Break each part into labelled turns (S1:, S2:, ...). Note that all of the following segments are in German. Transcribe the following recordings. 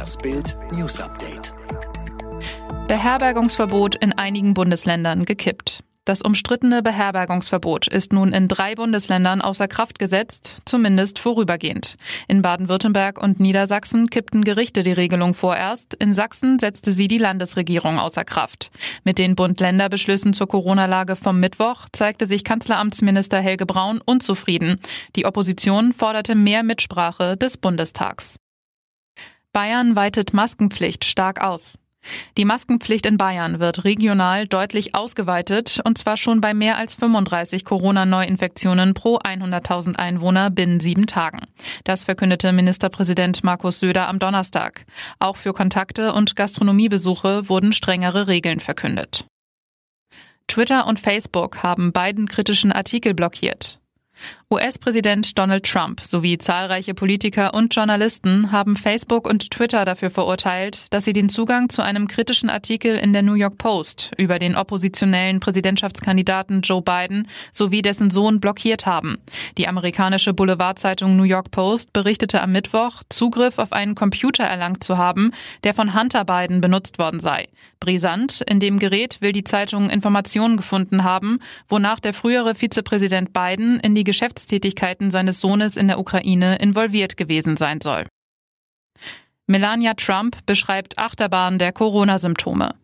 S1: Das Bild News Update.
S2: Beherbergungsverbot in einigen Bundesländern gekippt. Das umstrittene Beherbergungsverbot ist nun in drei Bundesländern außer Kraft gesetzt, zumindest vorübergehend. In Baden-Württemberg und Niedersachsen kippten Gerichte die Regelung vorerst, in Sachsen setzte sie die Landesregierung außer Kraft. Mit den Bund-Länder-Beschlüssen zur Corona-Lage vom Mittwoch zeigte sich Kanzleramtsminister Helge Braun unzufrieden. Die Opposition forderte mehr Mitsprache des Bundestags. Bayern weitet Maskenpflicht stark aus. Die Maskenpflicht in Bayern wird regional deutlich ausgeweitet, und zwar schon bei mehr als 35 Corona-Neuinfektionen pro 100.000 Einwohner binnen sieben Tagen. Das verkündete Ministerpräsident Markus Söder am Donnerstag. Auch für Kontakte und Gastronomiebesuche wurden strengere Regeln verkündet. Twitter und Facebook haben beiden kritischen Artikel blockiert. US-Präsident Donald Trump sowie zahlreiche Politiker und Journalisten haben Facebook und Twitter dafür verurteilt, dass sie den Zugang zu einem kritischen Artikel in der New York Post über den oppositionellen Präsidentschaftskandidaten Joe Biden sowie dessen Sohn blockiert haben. Die amerikanische Boulevardzeitung New York Post berichtete am Mittwoch, Zugriff auf einen Computer erlangt zu haben, der von Hunter Biden benutzt worden sei. Brisant, in dem Gerät will die Zeitung Informationen gefunden haben, wonach der frühere Vizepräsident Biden in die Geschäftstätigkeiten seines Sohnes in der Ukraine involviert gewesen sein soll. Melania Trump beschreibt Achterbahn der Corona-Symptome.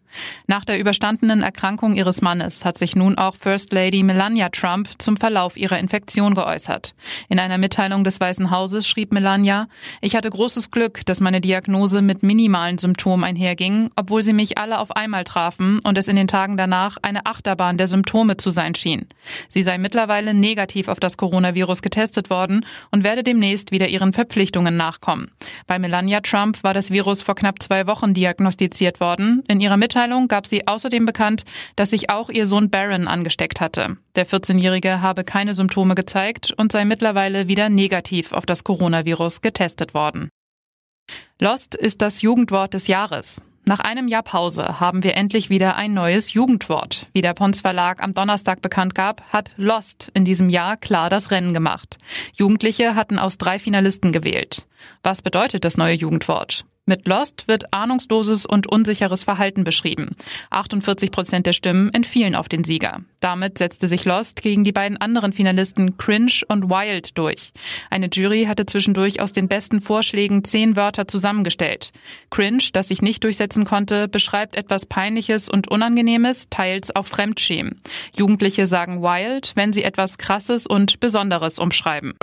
S2: Nach der überstandenen Erkrankung ihres Mannes hat sich nun auch First Lady Melania Trump zum Verlauf ihrer Infektion geäußert. In einer Mitteilung des Weißen Hauses schrieb Melania, ich hatte großes Glück, dass meine Diagnose mit minimalen Symptomen einherging, obwohl sie mich alle auf einmal trafen und es in den Tagen danach eine Achterbahn der Symptome zu sein schien. Sie sei mittlerweile negativ auf das Coronavirus getestet worden und werde demnächst wieder ihren Verpflichtungen nachkommen. Bei Melania Trump war das Virus vor knapp zwei Wochen diagnostiziert worden. In ihrer Mitteilung Mitteilung gab sie außerdem bekannt, dass sich auch ihr Sohn Baron angesteckt hatte. Der 14-Jährige habe keine Symptome gezeigt und sei mittlerweile wieder negativ auf das Coronavirus getestet worden. Lost ist das Jugendwort des Jahres. Nach einem Jahr Pause haben wir endlich wieder ein neues Jugendwort. Wie der Pons Verlag am Donnerstag bekannt gab, hat Lost in diesem Jahr klar das Rennen gemacht. Jugendliche hatten aus drei Finalisten gewählt. Was bedeutet das neue Jugendwort? Mit Lost wird ahnungsloses und unsicheres Verhalten beschrieben. 48 Prozent der Stimmen entfielen auf den Sieger. Damit setzte sich Lost gegen die beiden anderen Finalisten Cringe und Wild durch. Eine Jury hatte zwischendurch aus den besten Vorschlägen zehn Wörter zusammengestellt. Cringe, das sich nicht durchsetzen konnte, beschreibt etwas Peinliches und Unangenehmes, teils auch Fremdschämen. Jugendliche sagen Wild, wenn sie etwas Krasses und Besonderes umschreiben.